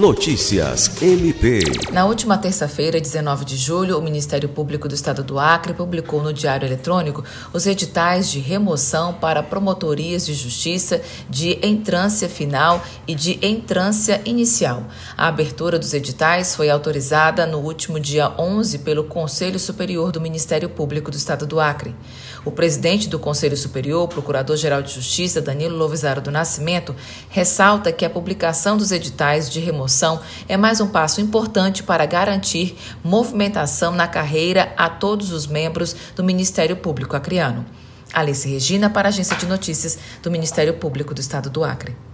Notícias MP. Na última terça-feira, 19 de julho, o Ministério Público do Estado do Acre publicou no Diário Eletrônico os editais de remoção para promotorias de justiça de entrância final e de entrância inicial. A abertura dos editais foi autorizada no último dia 11 pelo Conselho Superior do Ministério Público do Estado do Acre. O presidente do Conselho Superior, Procurador-Geral de Justiça, Danilo Lovisaro do Nascimento, ressalta que a publicação dos editais de remoção é mais um passo importante para garantir movimentação na carreira a todos os membros do Ministério Público Acreano. Alice Regina, para a Agência de Notícias do Ministério Público do Estado do Acre.